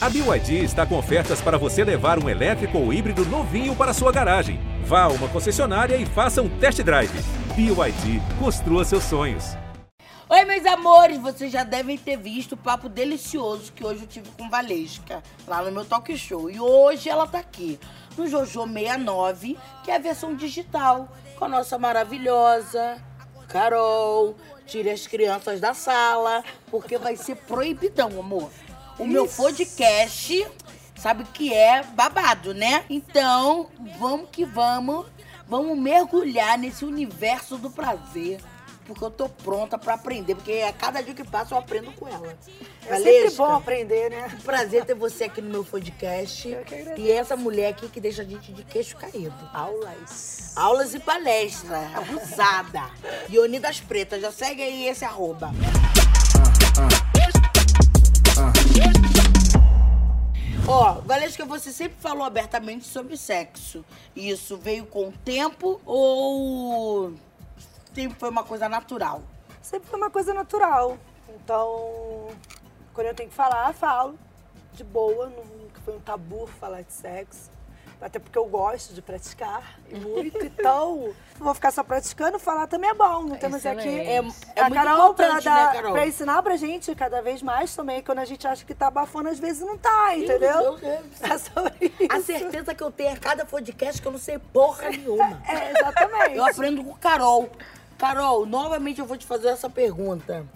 A BYD está com ofertas para você levar um elétrico ou híbrido novinho para sua garagem. Vá a uma concessionária e faça um test drive. BYD, construa seus sonhos. Oi, meus amores, vocês já devem ter visto o papo delicioso que hoje eu tive com Valesca, lá no meu talk show. E hoje ela tá aqui, no Jojo 69, que é a versão digital, com a nossa maravilhosa Carol. Tire as crianças da sala, porque vai ser proibidão, amor. O meu podcast, sabe que é babado, né? Então, vamos que vamos. Vamos mergulhar nesse universo do prazer. Porque eu tô pronta pra aprender. Porque a cada dia que passa eu aprendo com ela. É sempre bom aprender, né? Um prazer ter você aqui no meu podcast. Eu que agradeço. E essa mulher aqui que deixa a gente de queixo caído. Aulas. Aulas e palestra, abusada. Das Pretas, já segue aí esse arroba. Ó, Valesca, você sempre falou abertamente sobre sexo. Isso veio com o tempo ou sempre foi uma coisa natural? Sempre foi uma coisa natural. Então, quando eu tenho que falar, falo. De boa, nunca foi um tabu falar de sexo. Até porque eu gosto de praticar muito. Então, vou ficar só praticando, falar também é bom. Não temos aqui É, é a muito Carol dar- né, pra ensinar pra gente cada vez mais também. Quando a gente acha que tá abafando, às vezes não tá, entendeu? Deus. É sobre isso. A certeza que eu tenho a cada podcast que eu não sei porra nenhuma. É, exatamente. Eu aprendo com Carol. Carol, novamente eu vou te fazer essa pergunta.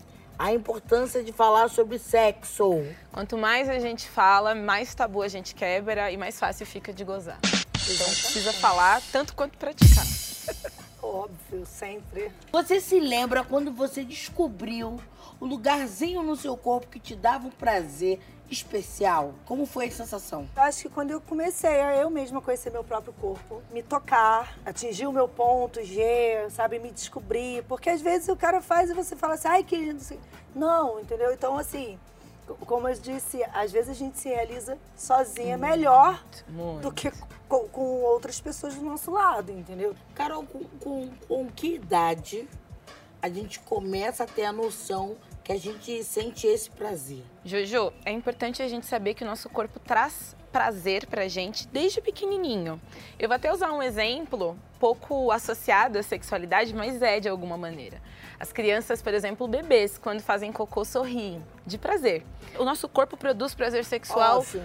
A importância de falar sobre sexo. Quanto mais a gente fala, mais tabu a gente quebra e mais fácil fica de gozar. Então precisa falar tanto quanto praticar. Óbvio, sempre. Você se lembra quando você descobriu o lugarzinho no seu corpo que te dava um prazer especial? Como foi a sensação? Eu acho que quando eu comecei a eu mesma conhecer meu próprio corpo, me tocar, atingir o meu ponto G, sabe, me descobrir. Porque às vezes o cara faz e você fala assim, ai que lindo. assim. Não, entendeu? Então, assim, co- como eu disse, às vezes a gente se realiza sozinha melhor Muito. do que com, com outras pessoas do nosso lado, entendeu? Carol, com, com, com que idade a gente começa a ter a noção que a gente sente esse prazer? Jojo, é importante a gente saber que o nosso corpo traz prazer pra gente desde pequenininho. Eu vou até usar um exemplo pouco associado à sexualidade, mas é de alguma maneira. As crianças, por exemplo, bebês, quando fazem cocô, sorriem de prazer. O nosso corpo produz prazer sexual Óbvio.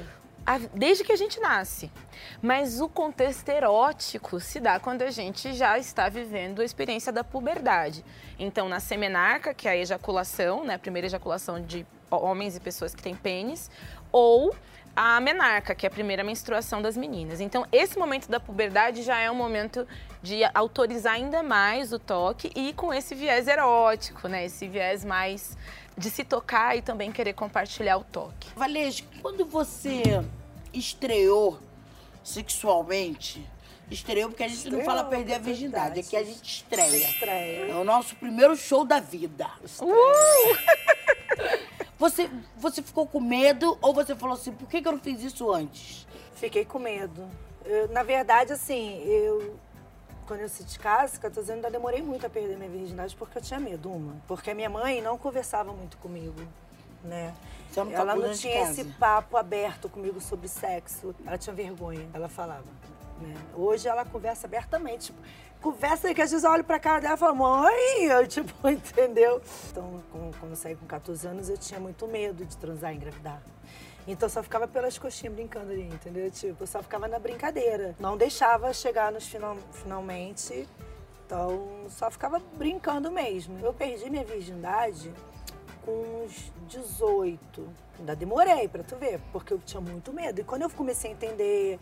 desde que a gente nasce. Mas o contexto erótico se dá quando a gente já está vivendo a experiência da puberdade. Então, na semenarca, que é a ejaculação, né, a primeira ejaculação de homens e pessoas que têm pênis, ou a menarca, que é a primeira menstruação das meninas. Então, esse momento da puberdade já é um momento de autorizar ainda mais o toque e com esse viés erótico, né, esse viés mais de se tocar e também querer compartilhar o toque. Valesca, quando você estreou sexualmente, estreou porque a gente não Estreou, fala perder a é virgindade, verdade. aqui a gente estreia. Estreia. É o nosso primeiro show da vida. Você, você ficou com medo ou você falou assim, por que, que eu não fiz isso antes? Fiquei com medo. Eu, na verdade, assim, eu. Quando eu saí de casa, 14 anos, ainda demorei muito a perder minha virgindade porque eu tinha medo, uma. Porque a minha mãe não conversava muito comigo, né? Não Ela tava não dentro de tinha esse papo aberto comigo sobre sexo. Ela tinha vergonha, ela falava. né? Hoje ela conversa abertamente. Tipo, conversa que às vezes eu olho pra cara dela e falo, mãe, eu, tipo, entendeu? Então, quando eu saí com 14 anos, eu tinha muito medo de transar e engravidar. Então só ficava pelas coxinhas brincando ali, entendeu? Tipo, eu só ficava na brincadeira. Não deixava chegar nos final, finalmente. Então só ficava brincando mesmo. Eu perdi minha virgindade com uns 18. Ainda demorei pra tu ver, porque eu tinha muito medo. E quando eu comecei a entender,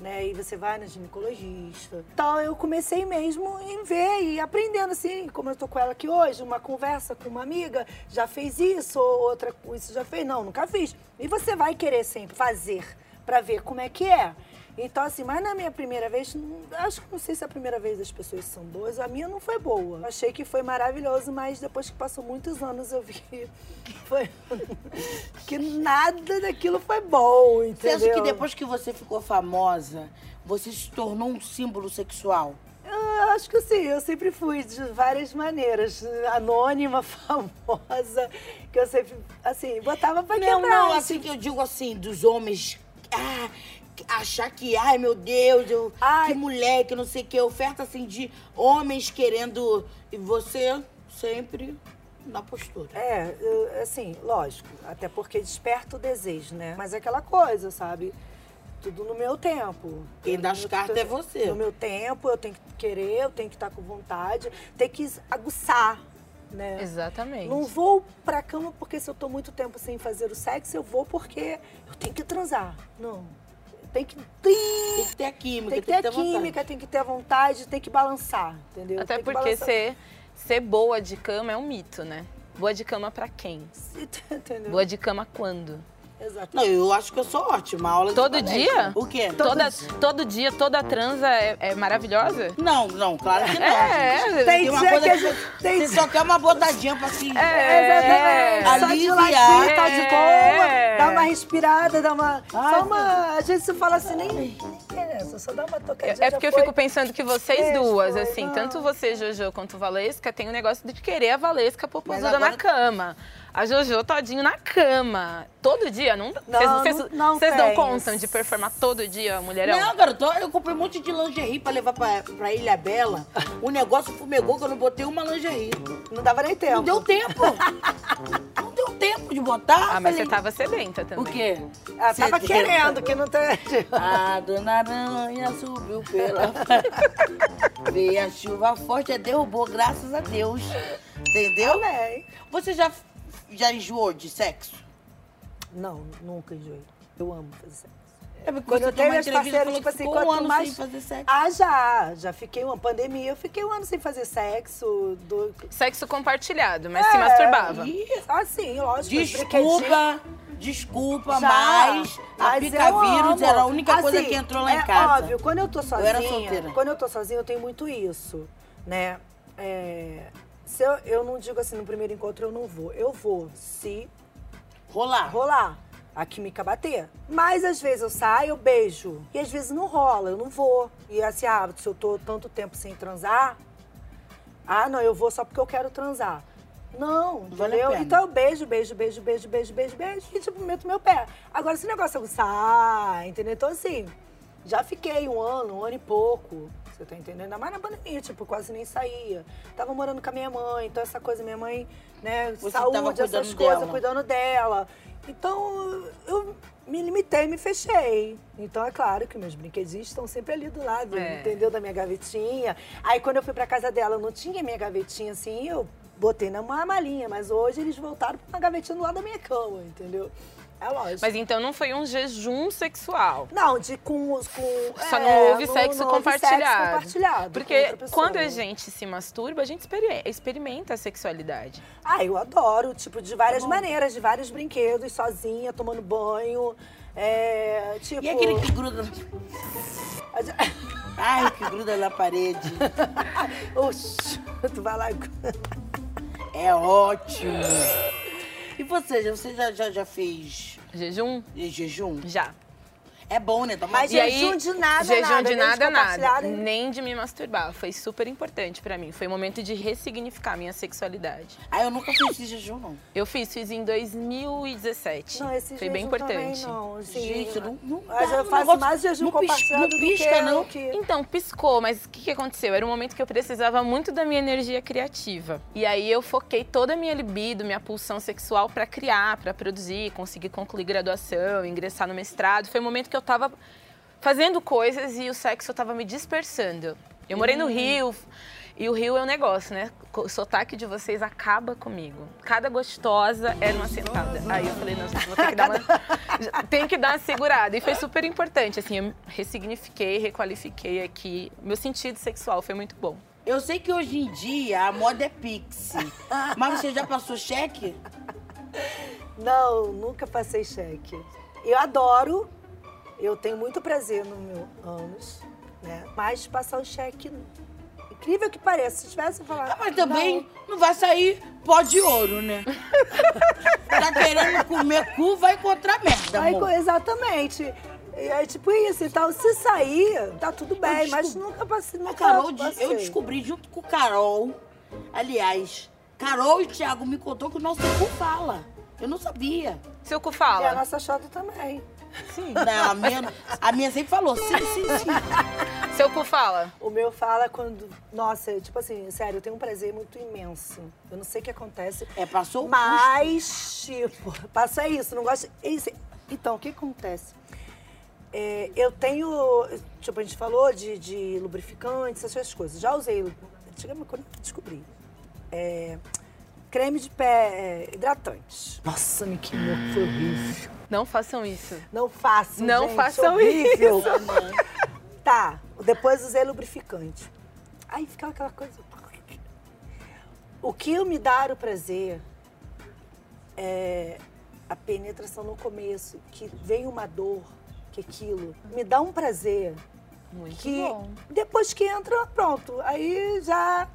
né, e você vai na ginecologista, então eu comecei mesmo em ver e aprendendo assim, como eu tô com ela aqui hoje, uma conversa com uma amiga, já fez isso, ou outra isso já fez, não, nunca fiz. E você vai querer sempre fazer pra ver como é que é. Então, assim, mas na minha primeira vez, acho que não sei se a primeira vez as pessoas são boas, a minha não foi boa. Eu Achei que foi maravilhoso, mas depois que passou muitos anos eu vi que foi que nada daquilo foi bom, Você entendeu? acha que depois que você ficou famosa, você se tornou um símbolo sexual? Eu acho que sim, eu sempre fui de várias maneiras. Anônima, famosa, que eu sempre, assim, botava pra Não, quebrar. não, assim que eu digo assim, dos homens. Ah, achar que, ai meu Deus, eu, Ai. que moleque, não sei o que, oferta assim de homens querendo. E você sempre na postura. É, eu- assim, lógico, até porque desperta o desejo, né? Mas é aquela coisa, sabe? Tudo no meu tempo. Quem dá as No- cartas é você. No meu tempo, eu tenho que querer, eu tenho que estar com vontade, tem que aguçar, né? Exatamente. Não vou pra cama porque se eu tô muito tempo sem fazer o sexo, eu vou porque eu tenho que transar. Não. Tem que, Tem que ter a química, tem que ter a vontade. química, tem que ter a vontade, tem que balançar, entendeu? Até Tem que porque ser, ser boa de cama é um mito, né? Boa de cama pra quem? Entendeu? Boa de cama quando? Exato. Não, eu acho que eu sou ótima. Aula de Todo dia? O quê? Toda, todo dia, toda transa é, é maravilhosa? Não, não, claro que não. É, Tem uma dia coisa que a gente- tem você só quer uma botadinha pra se... É. Exatamente. Só de Aliviar. latir, tá de boa, É. dá uma respirada, dá uma. Ai, só uma. A gente se fala assim, nem. Só dá uma tocadinha. É porque já eu foi. fico pensando que vocês duas, foi, assim, não. tanto você, Jojo, quanto Valesca, tem o negócio de querer a Valesca popozuda agora- na cama. A Jojo todinho na cama. Todo dia, não? Não, Vocês não- não vocês dão tem. conta de performar todo dia, mulherão? Não, garoto, eu comprei um monte de lingerie pra levar pra, pra Ilha Bela. O negócio fumegou que eu não botei uma lingerie. Não dava nem tempo. Não deu tempo. botar. Ah, mas Falei, você tava sedenta também. O quê? Cê- tava querendo, que não tem. A dona Aranha subiu pela. Veio a chuva forte, é, derrubou, graças a Deus. Entendeu? Amém. Você já, já enjoou de sexo? Não, nunca enjoei. Eu amo fazer sexo. É porque Quando eu tenho uma meus entrevista parceiros, tipo assim, ficou um quanto ano mais. sem fazer sexo. Ah, já. Já fiquei uma pandemia. Eu fiquei um ano sem fazer sexo. Do... Sexo compartilhado, mas se É, masturbava. Ih, Ah, sim, lógico. Desculpa, desculpa, Já, mas a mas eu pica-vírus amo. era a única coisa Assim, que entrou lá é em casa. óbvio, quando eu tô sozinha, era solteira. quando eu tô sozinha, eu tenho muito isso, né? É, se eu, eu não digo assim, no primeiro encontro eu não vou. Eu vou se Rolar. rolar, a química bater. Mas às vezes eu saio, eu beijo. E às vezes não rola, eu não vou. E assim, ah, se eu tô tanto tempo sem transar, ah, não, eu vou só porque eu quero transar. Não, Vale entendeu? Então eu beijo, beijo, beijo, beijo, beijo, beijo, beijo e tipo, meto meu pé. Agora esse negócio é aguçar, entendeu? Então assim, já fiquei um ano, um ano e pouco. Você tá entendendo? Ainda mais na pandemia, tipo, quase nem saía. Tava morando com a minha mãe, então essa coisa, minha mãe, né, Você saúde, essas coisas, dela. cuidando dela. Então, eu me limitei, me fechei. Então, é claro que meus brinquedinhos estão sempre ali do lado, É. entendeu? Da minha gavetinha. Aí, quando eu fui pra casa dela, eu não tinha minha gavetinha assim, eu botei numa malinha. Mas hoje eles voltaram pra uma gavetinha do lado da minha cama, entendeu? É lógico. Mas então não foi um jejum sexual. Não, de com os. Com, Só é, não houve sexo não houve compartilhado. Sexo compartilhado com Porque pessoa. quando a gente se masturba, a gente experi- experimenta a sexualidade. Ah, eu adoro, tipo, de várias maneiras, de vários brinquedos, sozinha, tomando banho. É, tipo. E aquele que gruda. Ai, que gruda na parede. Oxi, tu vai lá. É ótimo. E você, você já, já, já fez Jejum? jejum? Já. É bom, né? Tomar Mas E aí, jejum de nada, jejum nada, de nada, nada. Nem de me masturbar. Foi super importante pra mim. Foi um momento de ressignificar a minha sexualidade. Ah, eu nunca fiz esse jejum, não. Eu fiz, fiz em 2017. Não, esse Foi bem jejum também importante. não. Assim, Gente, não, não Mas eu o faço negócio mais jejum não compartilhado não do pisca, que não. o que... Então, piscou, mas o que, que aconteceu? Era um momento que eu precisava muito da minha energia criativa. E aí eu foquei toda a minha libido, minha pulsão sexual pra criar, pra produzir, conseguir concluir graduação, ingressar no mestrado. Foi um momento que eu tava fazendo coisas e o sexo tava me dispersando. Eu morei Hum. no Rio. E o Rio é um negócio, né? O sotaque de vocês acaba comigo. Cada gostosa é numa sentada. Aí eu falei, não, gente, vou ter que dar uma. Tem que dar uma segurada. E foi super importante, assim, eu ressignifiquei, requalifiquei aqui. Meu sentido sexual foi muito bom. Eu sei que hoje em dia a moda é Pix. Mas você já passou cheque? Não, nunca passei cheque. Eu adoro, eu tenho muito prazer no meu ânus, né? Mas passar o cheque, incrível que pareça, se tivesse falado... Ah, mas também não. vai sair pó de ouro, né? tá querendo comer cu, vai encontrar merda, Aí, amor. exatamente. E aí, tipo isso, então, se sair, tá tudo bem, Eu mas nunca passei, A nunca Carol, passei. eu descobri junto com o Carol. Aliás, Carol e o Thiago me contou que o nosso cu fala. Eu não sabia. Seu cu E a fala. nossa chota também. Não, a minha, a minha sempre falou, sim, sim, sim. Seu cu fala. O meu fala quando. Nossa, tipo assim, sério, eu tenho um prazer muito imenso. Eu não sei o que acontece. É, passou o Mas, tipo, passa isso, não gosto. isso. Então, o que acontece? É, eu tenho. Tipo, a gente falou de, de lubrificante, essas coisas. Já usei. Antigamente, quando eu descobri. É, creme de pé é, hidratante. Nossa, me queimou, foi horrível. Não façam isso. Não façam, Não gente, façam horrível. isso. Tá, depois usei lubrificante. Aí ficava aquela coisa. O que me dá o prazer é a penetração no começo, que vem uma dor, que aquilo me dá um prazer. Muito que bom. depois que entra, pronto. Aí já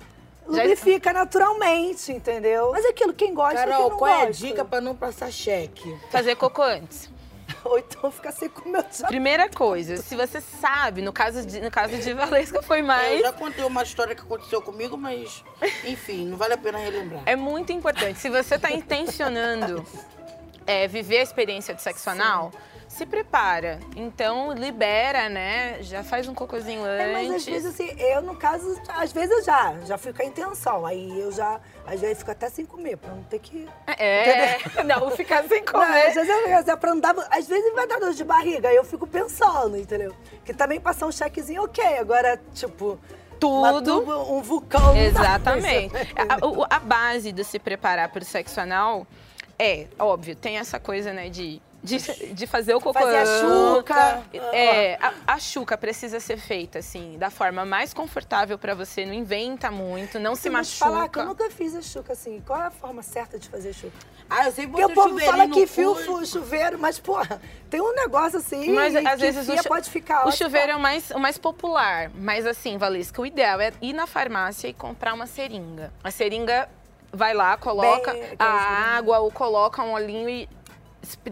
lubrifica naturalmente, entendeu? Mas é aquilo, quem gosta, quem Carol, não qual é a gosta. dica pra não passar cheque? Fazer cocô antes. Ou então ficar sem comer já Primeira coisa, se você sabe, no caso de, no caso de Valesca foi Eu mais. já contei uma história que aconteceu comigo, mas, enfim, não vale a pena relembrar. É muito importante. Se você está intencionando é, viver a experiência de sexo anal, se prepara. Então, libera, né? Já faz um cocôzinho antes. É, mas às vezes assim, eu no caso, às vezes eu já, já fui com a intenção. Aí eu já, às vezes fico até sem comer, pra não ter que. É, não, ficar sem Não, às comer. vezes eu assim, pra não dar, às vezes vai dar dor de barriga, aí eu fico pensando, entendeu? Que também passar um chequezinho, ok. Agora, tipo, Tudo. um vulcão. Exatamente. A, a base de se preparar para o sexo anal é, óbvio, tem essa coisa, né, de, de, de fazer o cocô. Fazer a chuca. É, a, a chuca precisa ser feita, assim, da forma mais confortável para você. Não inventa muito, não se Eu vou te falar que eu machuca. nunca fiz a chuca assim. Qual é a forma certa de fazer chuca? Ah, eu sei Porque o povo fala que fio fu- chuveiro, mas, porra, tem um negócio assim. Mas que às vezes o, pode ficar. o ótimo. chuveiro é o mais, o mais popular. Mas assim, Valesca, o ideal é ir na farmácia e comprar uma seringa. A seringa vai lá, coloca Bem, a água ou coloca um olhinho e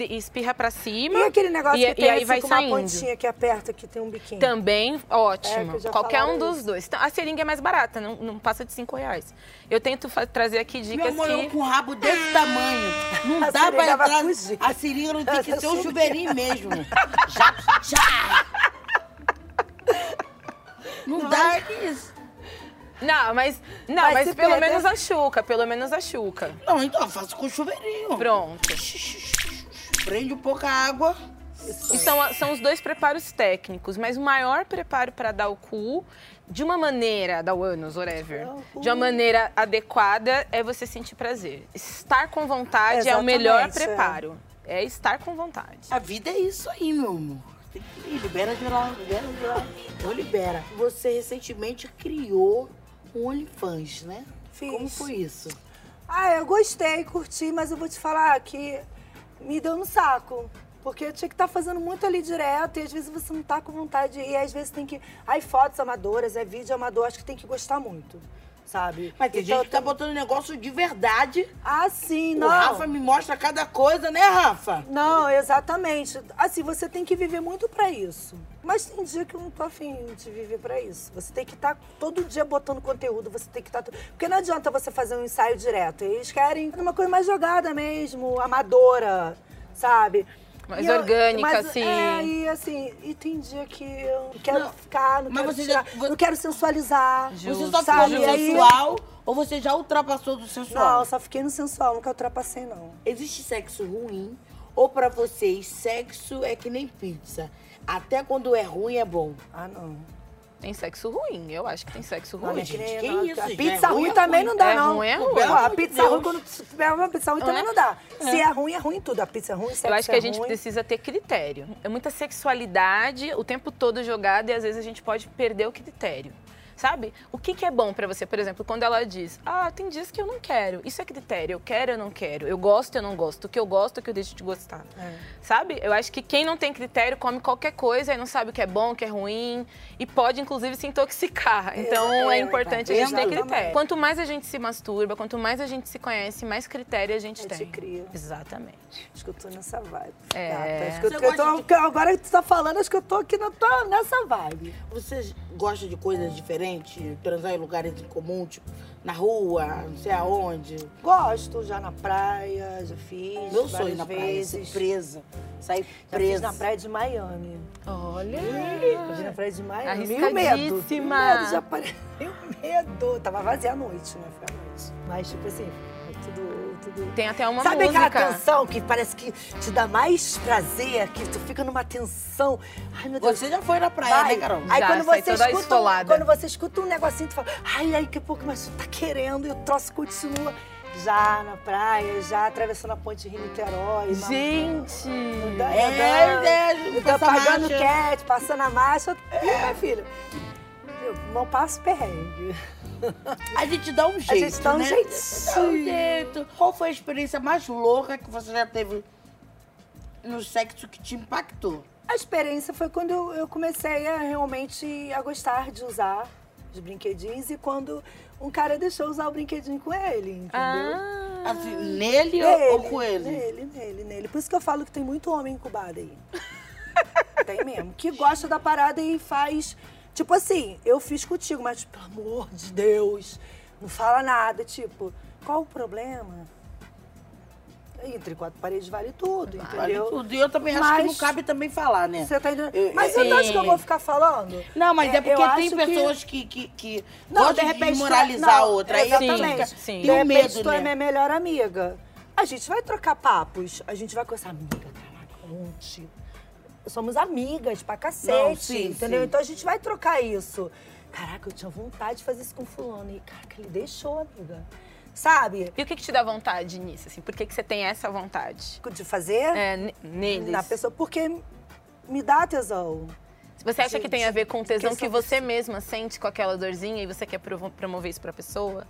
espirra pra cima. E aquele negócio e, que e tem aí assim, vai com saindo. uma pontinha que aperta, que tem um biquinho. Também É, ótimo. já Qualquer um falaram dos isso. dois. Então, a seringa é mais barata, não, não passa de 5 reais. Eu tento trazer aqui Meu dicas amor, eu que. com um rabo desse tamanho. Não A dá pra entrar. fugir. A seringa não tem que ser um chuveirinho mesmo. Já, já. Não, dá isso. Não, mas. Não, mas se pelo perder. menos a chuca, pelo menos a chuca. Não, então eu faço com chuveirinho. Pronto. Prende um pouco a água. E são, são os dois preparos técnicos, mas o maior preparo para dar o cu, de uma maneira, dar o ânus, whatever, o de uma maneira adequada, é você sentir prazer. Estar com vontade é o Exatamente, melhor é. preparo. É. estar com vontade. A vida é isso aí, meu amor. Tem que ir, libera de lá, libera de lá. Então libera. Você recentemente criou um OnlyFans, né? Fiz. Como foi isso? Ah, eu gostei, curti, mas eu vou te falar que me deu no saco. Porque eu tinha que estar fazendo muito ali direto e às vezes você não tá com vontade. E às vezes tem que. Ai, fotos amadoras, é vídeo amador, acho que tem que gostar muito, sabe? Mas tem Então, gente que tá botando negócio de verdade. Ah, sim, O não. Rafa me mostra cada coisa, né, Rafa? Não, exatamente. Assim, você tem que viver muito pra isso. Mas tem dia que eu não tô afim de viver pra isso. Você tem que estar todo dia botando conteúdo, você tem que estar. Porque não adianta você fazer um ensaio direto. Eles querem uma coisa mais jogada mesmo, amadora, sabe? Mais E eu- orgânica, mas, assim. É, e assim, e tem dia que eu não quero Não, ficar, não quero tirar, já- não quero sensualizar. Você só sabe? ficou no aí- sensual ou você já ultrapassou do sensual? Não, só fiquei no sensual, nunca ultrapassei, não. Existe sexo ruim ou pra vocês sexo é que nem pizza? Até quando é ruim é bom. Ah, não. Tem sexo ruim, eu acho que tem sexo Não, ruim. é que nem- que não, isso, a gente? pizza É ruim, ruim é também ruim. não dá, É não. ruim, é ruim. A pizza ruim, Deus. quando tu tiver uma pizza ruim, também É. não dá. Se é ruim, é ruim tudo. A pizza é ruim, sexo Eu acho que é a gente ruim. precisa ter critério. É muita sexualidade o tempo todo jogada e às vezes a gente pode perder o critério. Sabe? O que, que é bom pra você? Por exemplo, quando ela diz, ah, tem dias que eu não quero. Isso é critério. Eu quero, eu não quero. Eu gosto, eu não gosto. O que eu gosto, o que eu deixo de gostar. Sabe? Eu acho que quem não tem critério come qualquer coisa e não sabe o que é bom, o que é ruim. E pode, inclusive, se intoxicar. Então, é, É, importante a gente ter critério. Quanto mais a gente se masturba, quanto mais a gente se conhece, mais critério a gente A gente tem. cria. Exatamente. Acho que eu tô nessa vibe. É. Gata, acho que eu, Você eu tô- de- agora que tu tá falando, acho que eu tô aqui na, tô nessa vibe. Você gosta de coisas diferentes? Transar em lugares em comum, tipo, na rua, não sei aonde? Gosto, já na praia, já fiz. Meu sonho na praia, ser vezes. presa. Sair Já fiz presa. na praia de Miami. Olha! Fiz na praia de Miami. O medo. Medo, já parei. O medo. Tava vazia à noite, né? Foi noite. Mas, tipo assim, tudo. Tudo... Tem até uma Sabe música. aquela tensão que parece que te dá mais prazer, que tu fica numa tensão. Ai, meu Deus. Você já foi na praia, Vai. né, Carol? Aí Já, quando sai você, toda escuta um, esfolada. quando você escuta um negocinho, tu fala, ai, ai, que pouco, mas tu tá querendo e o troço continua. Já na praia, já atravessando a ponte Rio-Niterói. Gente! andando, É, andando, é, tô passa pagando cat, passando a marcha. Ih, minha filha, eu não passo perrengue. A gente dá um jeito, gente dá um né? jeitinho. Dá um jeito. Qual foi a experiência mais louca que você já teve no sexo que te impactou? A experiência foi quando eu, comecei a realmente a gostar de usar os brinquedinhos e quando um cara deixou usar o brinquedinho com ele, entendeu? Ah, Assim, nele, ou- ou com ele? Nele, nele, nele. Por isso que eu falo que tem muito homem incubado aí. tem mesmo. Que gosta da parada e faz. Tipo assim, eu fiz contigo, mas pelo amor de Deus, não fala nada. Tipo, qual o problema? Entre quatro paredes vale tudo, Vale entendeu? tudo. E eu também acho que Mas- não cabe também falar, né? Você tá entendendo? Eu- Mas eu- você acha que eu vou ficar falando? Não, mas é, eu porque tem acho que- pessoas que, que, que Não, gostam de repente, de moralizar a não, outra. Exatamente. Sim. De tem um repente, medo, tu é né? minha melhor amiga. A gente vai trocar papos. A gente vai conversar, amiga, caraca, ontem. Somos amigas pra cacete, Não, sim, entendeu? sim. Então a gente vai trocar isso. Caraca, eu tinha vontade de fazer isso com fulano. E, caraca, ele deixou, amiga. Sabe? E o que, que te dá vontade nisso? Assim? Por que, que você tem essa vontade? De fazer É, ne- neles. na pessoa. Porque me dá tesão. Você acha que tem a ver com o tesão que você mesma sente com aquela dorzinha e você quer promover isso pra pessoa?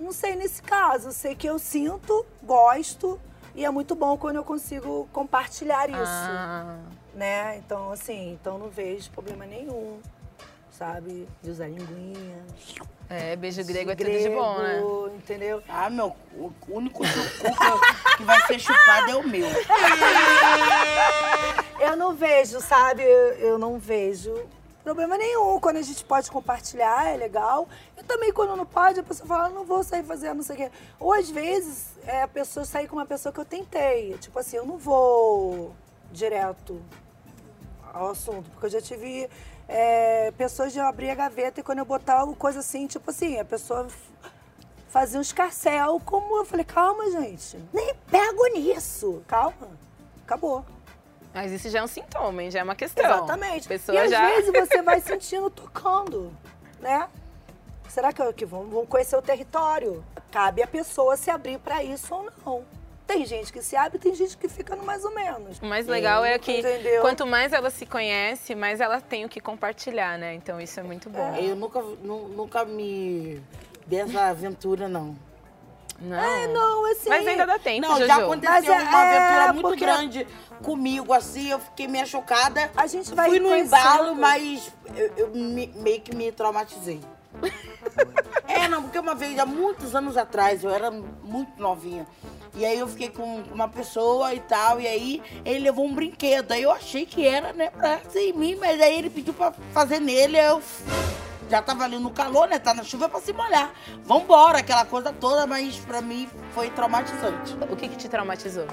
Não sei nesse caso. Eu sei que eu sinto, gosto. E é muito bom quando eu consigo compartilhar isso. Ah, né? Então, assim, então não vejo problema nenhum, sabe? De usar linguinha. é, beijo grego é tudo de bom, né? grego, Entendeu? Ah, meu, o único cu que- que vai ser chupado é o meu. Eu não vejo, sabe? Eu, eu não vejo problema nenhum. Quando a gente pode compartilhar, é legal. E também quando não pode, a pessoa fala, não vou sair fazendo não sei o quê. Ou às vezes é a pessoa sair com uma pessoa que eu tentei. Tipo assim, eu não vou direto ao assunto, porque eu já tive é, pessoas de eu abrir a gaveta e quando eu botava coisa assim, tipo assim, a pessoa fazia um escarcel, como eu falei, calma, gente, nem pego nisso. Calma, acabou. Mas isso já é um sintoma, hein? Já é uma questão. Exatamente. A pessoa e às já... vezes você vai sentindo tocando, né? Será que, que vão, vão conhecer o território? Cabe a pessoa se abrir para isso ou não. Tem gente que se abre, tem gente que fica no mais ou menos. O mais legal é que Entendeu? quanto mais ela se conhece, mais ela tem o que compartilhar, né? Então isso é muito bom. Eu nunca, nu- nunca me dei essa aventura, não. Não. É, não, assim. Mas ainda dá tempo, Não, Jojo. já aconteceu Mas é- uma é, aventura muito porque- grande comigo, assim, eu fiquei meio chocada. A gente vai Fui no embalo, mas eu, eu me- meio que me traumatizei. é, não, porque uma vez, há muitos anos atrás, eu era muito novinha. E aí eu fiquei com uma pessoa e tal, e aí ele levou um brinquedo. Aí eu achei que era, né, pra ser em mim, mas aí ele pediu pra fazer nele, aí eu já tava ali no calor, né, tá na chuva pra se molhar. Vambora, aquela coisa toda, mas pra mim foi traumatizante. O que, que te traumatizou?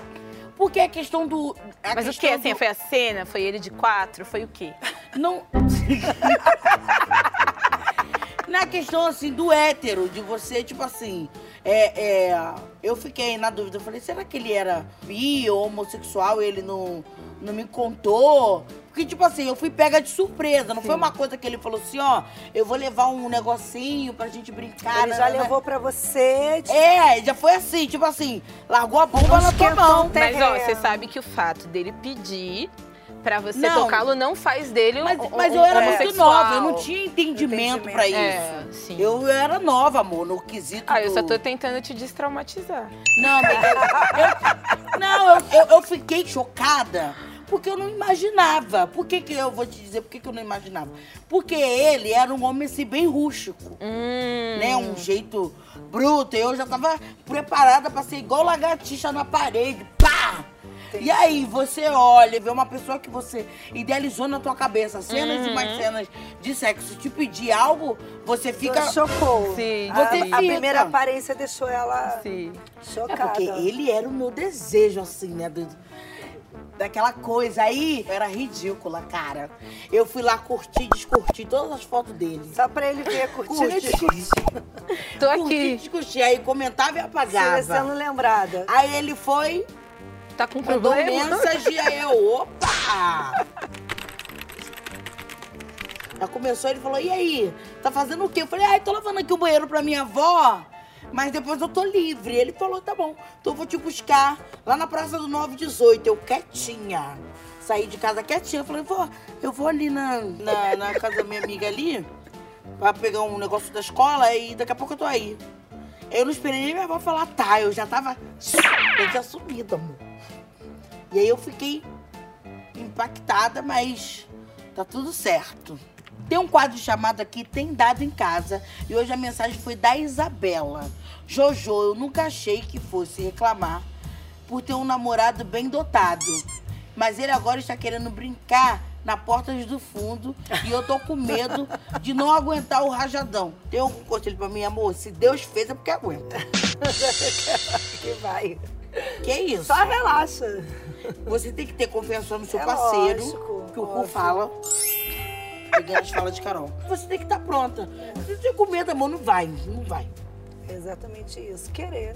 Porque a questão do. a Mas o questão que? Assim, do- foi a cena? Foi ele de quatro? Foi o quê? Não. Na questão, assim, do hétero, de você, tipo assim. É, é, eu fiquei na dúvida. Eu falei, será que ele era bi ou homossexual e ele não, não me contou? Porque, tipo assim, eu fui pega de surpresa. Não foi uma coisa que ele falou assim, ó, eu vou levar um negocinho pra gente brincar. Ele já né, levou pra você. tipo, É, já foi assim, tipo assim, largou a bomba na tua esquentou mão. Mas, ó, você sabe que o fato dele pedir pra você Não. tocá-lo não faz dele um, Mas, um- mas eu era homem muito sexual. nova, eu não tinha entendimento pra isso. É, sim. Eu era nova, amor, no quesito Ah, eu do... só tô tentando te destraumatizar. Não, mas eu, eu- não, eu, eu, eu fiquei chocada porque eu não imaginava. Por que, que eu vou te dizer por que, que eu não imaginava? Porque ele era um homem assim, bem rústico, Hum. né? Um jeito bruto. Eu já tava preparada pra ser igual lagartixa na parede. Pá! E aí, você olha, vê uma pessoa que você idealizou na tua cabeça, cenas e Uhum. mais cenas de sexo, te pedir algo, você fica. Chocou. Sim, A, Você a fica. primeira aparência deixou ela Sim. É chocada. porque ele era o meu desejo, assim, né? do- daquela coisa. Aí era ridícula, cara. Eu fui lá curtir, descurtir todas as fotos dele. Só pra ele ver, curtir, Curti, discutir. Tô curti, aqui. descurtir. Aí comentava e apagava. Sendo lembrada. Aí ele foi, Tá com mandou problema? mensagem, aí eu, opa! Já começou, ele falou, e aí, tá fazendo o quê? Eu falei, ai, tô lavando aqui o banheiro pra minha avó, mas depois eu tô livre. Ele falou, tá bom, então eu vou te buscar lá na Praça do 918, eu quietinha. Saí de casa quietinha, eu falei, vó, eu vou ali na, na, na casa da minha amiga ali, pra pegar um negócio da escola e daqui a pouco eu tô aí. Eu não esperei nem minha avó falar, tá, eu já tava, eu tinha sumido, amor. E aí eu fiquei impactada, mas tá tudo certo. Tem um quadro chamado aqui Tem Dado em Casa. E hoje a mensagem foi da Isabela. Jojo, eu nunca achei que fosse reclamar por ter um namorado bem dotado. Mas ele agora está querendo brincar na porta do fundo e eu tô com medo de não aguentar o rajadão. Tem algum conselho pra mim, amor? Se Deus fez é porque aguenta. Que vai. Que isso? Só relaxa. Você tem que ter confiança no seu É parceiro, lógico, que o cu fala. Pegando as falas de Carol. Você tem que estar pronta. Se você com medo, amor, não vai, não vai. Exatamente isso. Querer.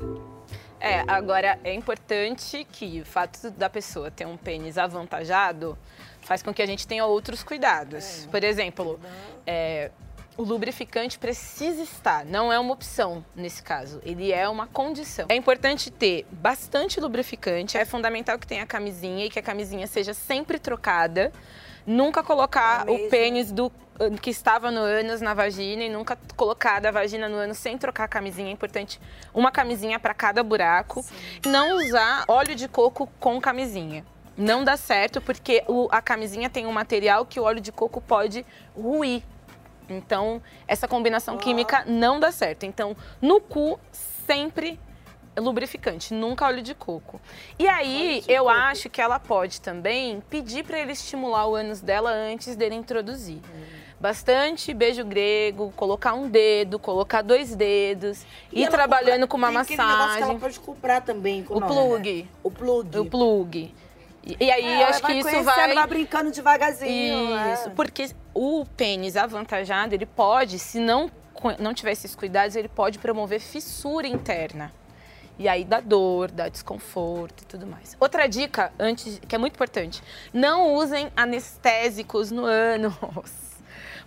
É, agora é importante que o fato da pessoa ter um pênis avantajado faz com que a gente tenha outros cuidados. Por exemplo, é, o lubrificante precisa estar, não é uma opção nesse caso, ele é uma condição. É importante ter bastante lubrificante, é fundamental que tenha a camisinha e que a camisinha seja sempre trocada. Nunca colocar É o pênis do que estava no ânus na vagina e nunca colocar da vagina no ânus sem trocar a camisinha. É importante uma camisinha para cada buraco. Não usar óleo de coco com camisinha. Não dá certo porque o- a camisinha tem um material que o óleo de coco pode ruir. Então, essa combinação química não dá certo. Então, no cu, sempre lubrificante, nunca óleo de coco. E aí, eu acho que ela pode também pedir para ele estimular o ânus dela antes dele introduzir. Bastante beijo grego, colocar um dedo, colocar dois dedos, E ir trabalhando compra- com uma tem negócio que ela massagem. pode comprar também. com O nome, plug. né? O plug. O plug. E, e aí, É, acho que isso vai. vai brincando devagarzinho. Isso, é. porque o pênis avantajado, ele pode, se não, não tiver esses cuidados, ele pode promover fissura interna. E aí dá dor, dá desconforto e tudo mais. Outra dica, antes, que é muito importante, não usem anestésicos no ânus.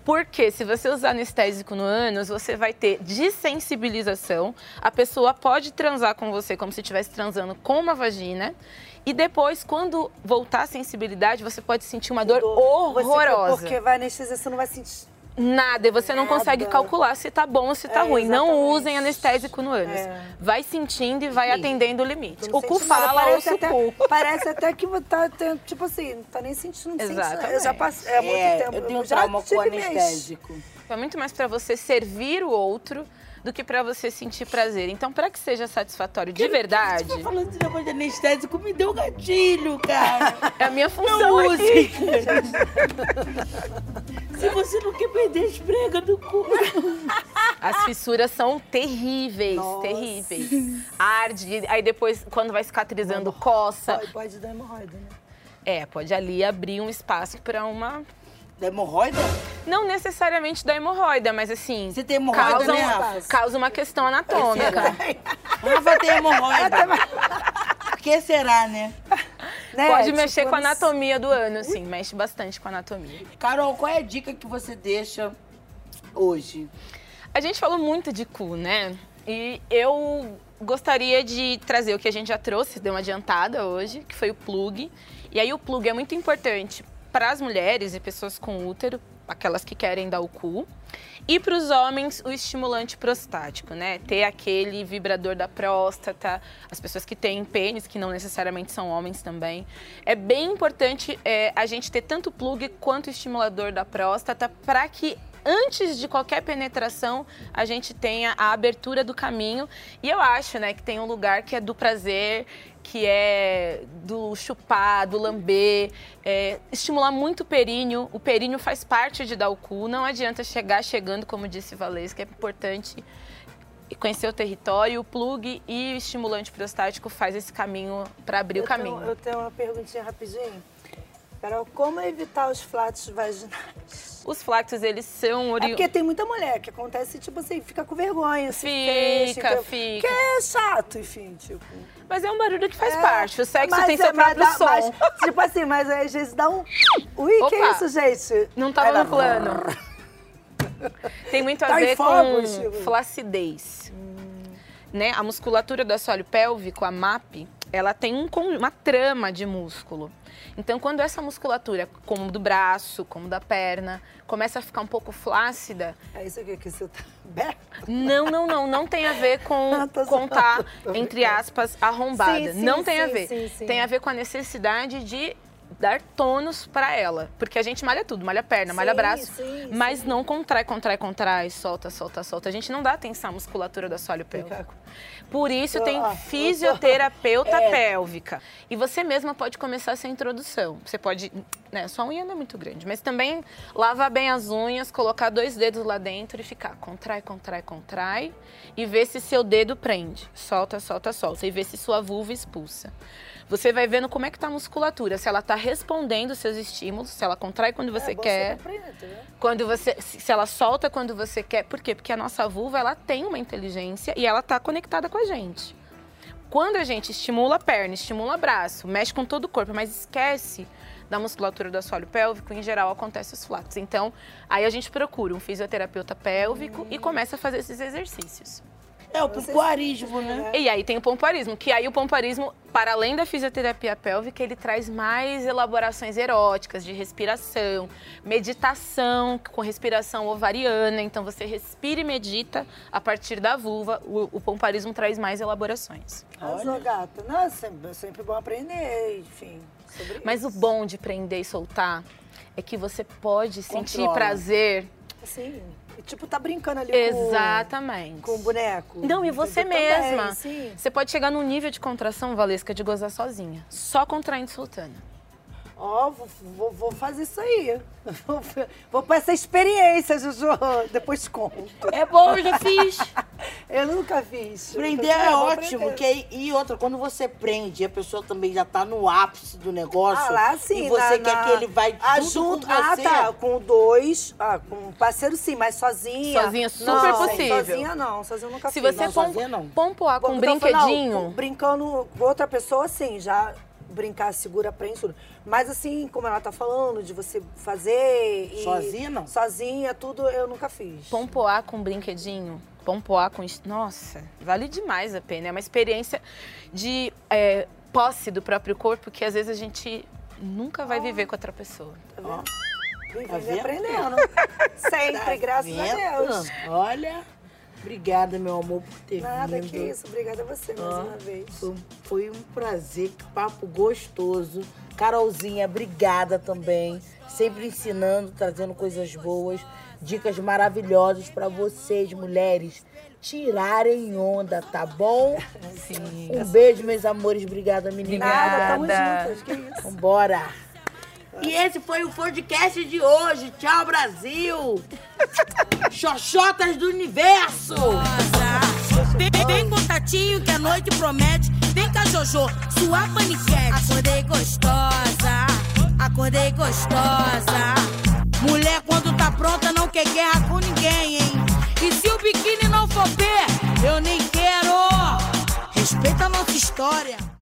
Porque se você usar anestésico no ânus, você vai ter desensibilização. A pessoa pode transar com você como se estivesse transando com uma vagina. E depois, quando voltar a sensibilidade, você pode sentir uma dor Você- horrorosa. porque vai anestesia, você não vai sentir. Nada, e você não Nada. consegue calcular se tá bom ou se tá É, ruim. Não exatamente. usem anestésico no ânus. É. Vai sentindo e vai atendendo o limite. Não O cu fala, parece até, cu. Parece até que tá tendo, tipo assim, não tá nem sentindo, não sente nada. Eu já Exatamente. passei, é muito É, tempo. eu tenho já trauma com anestésico. É muito mais pra você servir o outro do que pra você sentir prazer. Então, pra que seja satisfatório de verdade, Você tá falando de negócio de anestésico, me deu gatilho, cara. é a minha função Não use. Se você não quer perder as pregas do cu. As fissuras são terríveis, Nossa. terríveis. Arde, aí depois, quando vai cicatrizando, coça. Pode, pode dar hemorroida, né? É, pode ali abrir um espaço pra uma Da hemorroida? Não necessariamente da hemorroida, mas assim. Você tem hemorroida, causa, né, Rafa? causa uma questão anatômica. Rafa tem hemorroida. Por que será, né? Né? Pode Tipo, mexer com a anatomia do ânus, sim, mexe bastante com a anatomia. Carol, qual é a dica que você deixa hoje? A gente falou muito de cu, né? E eu gostaria de trazer o que a gente já trouxe, deu uma adiantada hoje, que foi o plug. E aí o plug é muito importante para as mulheres e pessoas com útero, aquelas que querem dar o cu. E para os homens, o estimulante prostático, né? Ter aquele vibrador da próstata, as pessoas que têm pênis, que não necessariamente são homens também. É bem importante é, a gente ter tanto plug quanto estimulador da próstata para que antes de qualquer penetração, a gente tenha a abertura do caminho. E eu acho, né, que tem um lugar que é do prazer, que é do chupar, do lamber, é, estimular muito o períneo. O períneo faz parte de dar o cu. Não adianta chegar chegando, como disse Valesca, é importante conhecer o território. O plug e o estimulante prostático faz esse caminho para abrir eu o caminho. Tenho, eu tenho uma perguntinha rapidinho. Carol, como evitar os flatos vaginais? Os flactos, eles são... Ori... É porque tem muita mulher que acontece, tipo assim, fica com vergonha. Fica, fecha, fica. Que é chato, enfim, tipo... Mas é um barulho que faz é, parte. O sexo tem é, seu próprio dá, som. Mas, tipo assim, mas às vezes dá um... Ui, Opa, que é isso, gente? Não tava no plano. tem muito a tá ver fogo, com tipo. flacidez. Hum. Né? A musculatura do assoalho pélvico, a MAP, ela tem um, uma trama de músculo. Então, quando essa musculatura, como do braço, como da perna, começa a ficar um pouco flácida. É isso aqui que você tá Não, não, não. Não tem a ver com contar, tá, entre aspas, arrombada. Sim, sim, não tem sim, a ver. Tem a ver com a necessidade de dar tônus para ela. Porque a gente malha tudo, malha perna, sim, malha braço, sim, mas sim. não contrai, contrai, contrai, solta, solta, solta. A gente não dá atenção à musculatura do assoalho pélvico. Por isso tem fisioterapeuta é. pélvica. E você mesma pode começar essa introdução. Você pode, né, sua unha não é muito grande, mas também lavar bem as unhas, colocar dois dedos lá dentro e ficar contrai, contrai, contrai e ver se seu dedo prende. Solta, solta, solta e ver se sua vulva expulsa. Você vai vendo como é que está a musculatura, se ela está respondendo seus estímulos, se ela contrai quando você é, quer, né? quando você, se ela solta quando você quer. Por quê? Porque a nossa vulva ela tem uma inteligência e ela está conectada com a gente. Quando a gente estimula a perna, estimula o braço, mexe com todo o corpo, mas esquece da musculatura do assoalho pélvico, em geral acontece os flatos. Então, aí a gente procura um fisioterapeuta pélvico hum. e começa a fazer esses exercícios. É o pompoarismo, né? E aí tem o pompoarismo, que aí o pompoarismo, para além da fisioterapia pélvica, ele traz mais elaborações eróticas de respiração, meditação com respiração ovariana. Então você respira e medita a partir da vulva. O, o pompoarismo traz mais elaborações. Olha, gata. Não, é sempre, é sempre bom aprender, enfim. Mas o bom de prender e soltar é que você pode Controla. sentir prazer. Sim tipo, tá brincando ali Exatamente. com, com o boneco. Não, e você mesma. Também, você pode chegar num nível de contração, Valesca, de gozar sozinha. Só contraindo soltando. Ó, oh, vou, vou, vou, fazer isso aí. Vou, vou para essa experiência, Juju. Depois conto. É bom, eu já fiz. eu nunca fiz. Prender é ótimo. Que, e outra, quando você prende, a pessoa também já tá no ápice do negócio. Ah, lá sim. E você na, quer na... que ele vai ah, junto com você. Ah, tá. Com dois. Ah, com um parceiro sim, mas sozinha. Sozinha, super não, possível. Sozinha não. Sozinha eu nunca Se fiz. Se você não, pom não. pompoar com um brinquedinho... Não, brincando com outra pessoa, sim. Já brincar, segura, prende tudo. Mas assim, como ela tá falando, de você fazer. E... Sozinha, não? Sozinha, tudo eu nunca fiz. Pompoar com brinquedinho, pompoar com. Nossa, vale demais a pena. É uma experiência de é, posse do próprio corpo que às vezes a gente nunca vai oh. viver com outra pessoa. Tá vendo? Oh. Vivendo tá aprendendo. Sempre, tá graças vendo? a Deus. Olha. Obrigada, meu amor, por ter Nada, vindo. que isso. Obrigada a você mais uma vez. Foi, foi, um prazer, que papo gostoso. Carolzinha, obrigada também. Sempre ensinando, trazendo coisas boas, dicas maravilhosas para vocês, mulheres, tirarem onda, tá bom? Sim. Um beijo, meus amores. Obrigada, menina. Nada, tamo juntas. Que isso. Vambora. E esse foi o podcast de hoje. Tchau, Brasil! Xoxotas do Universo! Vem, vem contatinho que a noite promete. Vem cá, Jojo, sua paniquete. Acordei gostosa, acordei gostosa. Mulher, quando tá pronta, não quer guerra com ninguém, hein? E se o biquíni não for ver, eu nem quero. Respeita a nossa história.